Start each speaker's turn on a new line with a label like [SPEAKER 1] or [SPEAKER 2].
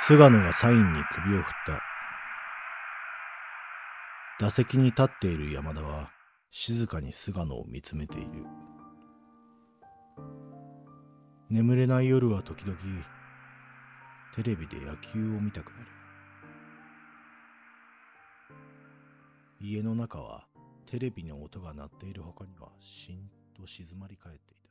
[SPEAKER 1] 菅野がサインに首を振った。打席に立っている山田は静かに菅野を見つめている。眠れない夜は時々テレビで野球を見たくなる。家の中はテレビの音が鳴っている他にはしんと静まり返っていた。